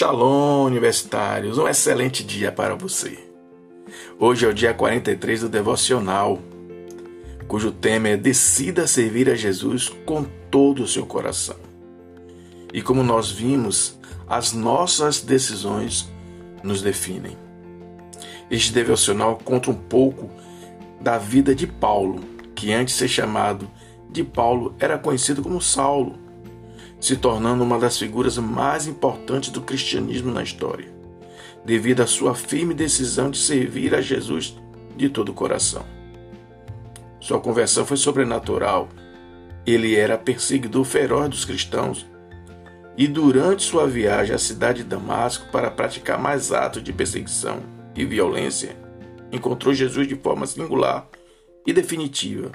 Shalom, universitários! Um excelente dia para você. Hoje é o dia 43 do devocional, cujo tema é Decida servir a Jesus com todo o seu coração. E como nós vimos, as nossas decisões nos definem. Este devocional conta um pouco da vida de Paulo, que antes de ser chamado de Paulo era conhecido como Saulo se tornando uma das figuras mais importantes do cristianismo na história, devido à sua firme decisão de servir a Jesus de todo o coração. Sua conversão foi sobrenatural. Ele era perseguidor feroz dos cristãos e, durante sua viagem à cidade de Damasco para praticar mais atos de perseguição e violência, encontrou Jesus de forma singular e definitiva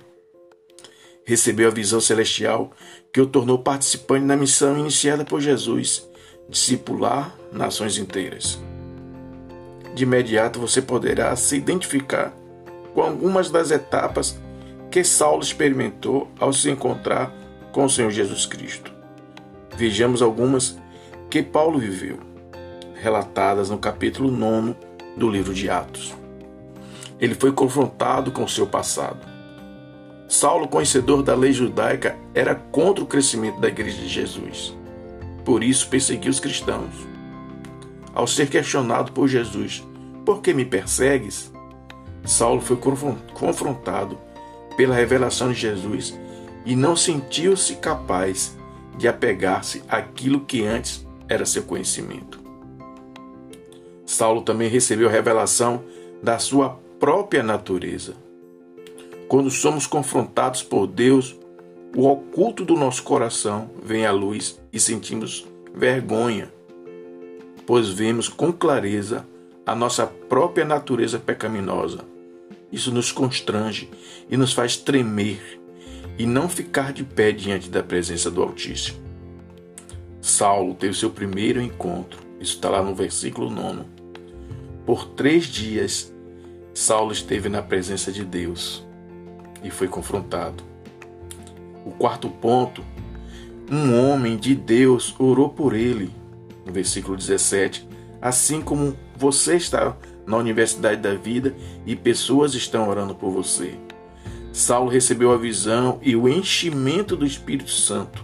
recebeu a visão celestial que o tornou participante na missão iniciada por Jesus, discipular nações inteiras. De imediato você poderá se identificar com algumas das etapas que Saulo experimentou ao se encontrar com o Senhor Jesus Cristo. Vejamos algumas que Paulo viveu, relatadas no capítulo 9 do livro de Atos. Ele foi confrontado com seu passado Saulo, conhecedor da lei judaica, era contra o crescimento da igreja de Jesus. Por isso perseguiu os cristãos. Ao ser questionado por Jesus, por que me persegues? Saulo foi confrontado pela revelação de Jesus e não sentiu-se capaz de apegar-se àquilo que antes era seu conhecimento. Saulo também recebeu a revelação da sua própria natureza. Quando somos confrontados por Deus, o oculto do nosso coração vem à luz e sentimos vergonha, pois vemos com clareza a nossa própria natureza pecaminosa. Isso nos constrange e nos faz tremer e não ficar de pé diante da presença do Altíssimo. Saulo teve seu primeiro encontro, isso está lá no versículo 9. Por três dias, Saulo esteve na presença de Deus e foi confrontado. O quarto ponto, um homem de Deus orou por ele, no versículo 17, assim como você está na universidade da vida e pessoas estão orando por você. Saulo recebeu a visão e o enchimento do Espírito Santo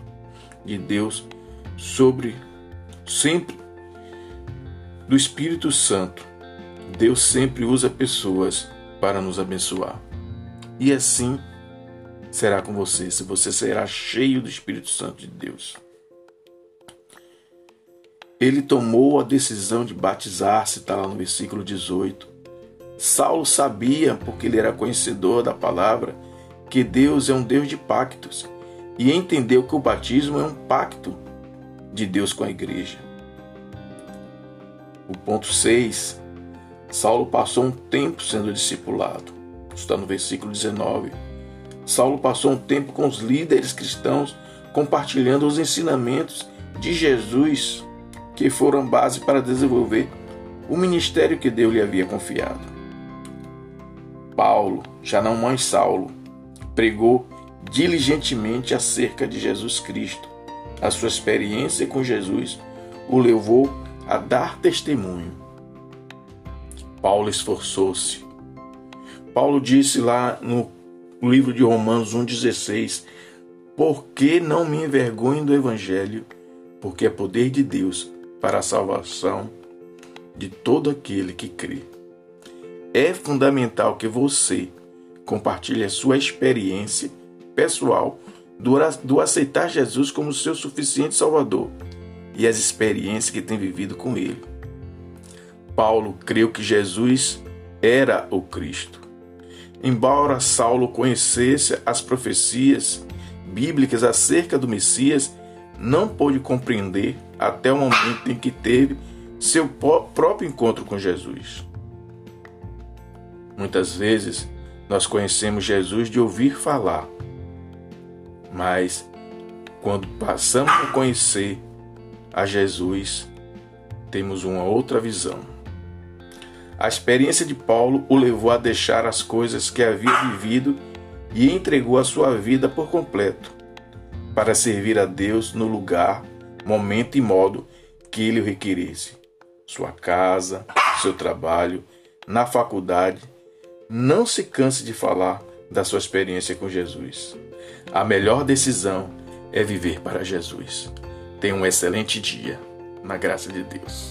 de Deus sobre sempre do Espírito Santo. Deus sempre usa pessoas para nos abençoar. E assim será com você, se você será cheio do Espírito Santo de Deus. Ele tomou a decisão de batizar-se, está lá no versículo 18. Saulo sabia, porque ele era conhecedor da palavra, que Deus é um Deus de pactos e entendeu que o batismo é um pacto de Deus com a igreja. O ponto 6. Saulo passou um tempo sendo discipulado está no versículo 19. Saulo passou um tempo com os líderes cristãos, compartilhando os ensinamentos de Jesus, que foram base para desenvolver o ministério que Deus lhe havia confiado. Paulo, já não mais Saulo, pregou diligentemente acerca de Jesus Cristo. A sua experiência com Jesus o levou a dar testemunho. Paulo esforçou-se Paulo disse lá no livro de Romanos 1,16: Por que não me envergonho do Evangelho? Porque é poder de Deus para a salvação de todo aquele que crê. É fundamental que você compartilhe a sua experiência pessoal do aceitar Jesus como seu suficiente Salvador e as experiências que tem vivido com Ele. Paulo creu que Jesus era o Cristo. Embora Saulo conhecesse as profecias bíblicas acerca do Messias, não pôde compreender até o momento em que teve seu próprio encontro com Jesus. Muitas vezes nós conhecemos Jesus de ouvir falar, mas quando passamos a conhecer a Jesus, temos uma outra visão. A experiência de Paulo o levou a deixar as coisas que havia vivido e entregou a sua vida por completo para servir a Deus no lugar, momento e modo que ele requeresse. Sua casa, seu trabalho, na faculdade. Não se canse de falar da sua experiência com Jesus. A melhor decisão é viver para Jesus. Tenha um excelente dia, na graça de Deus.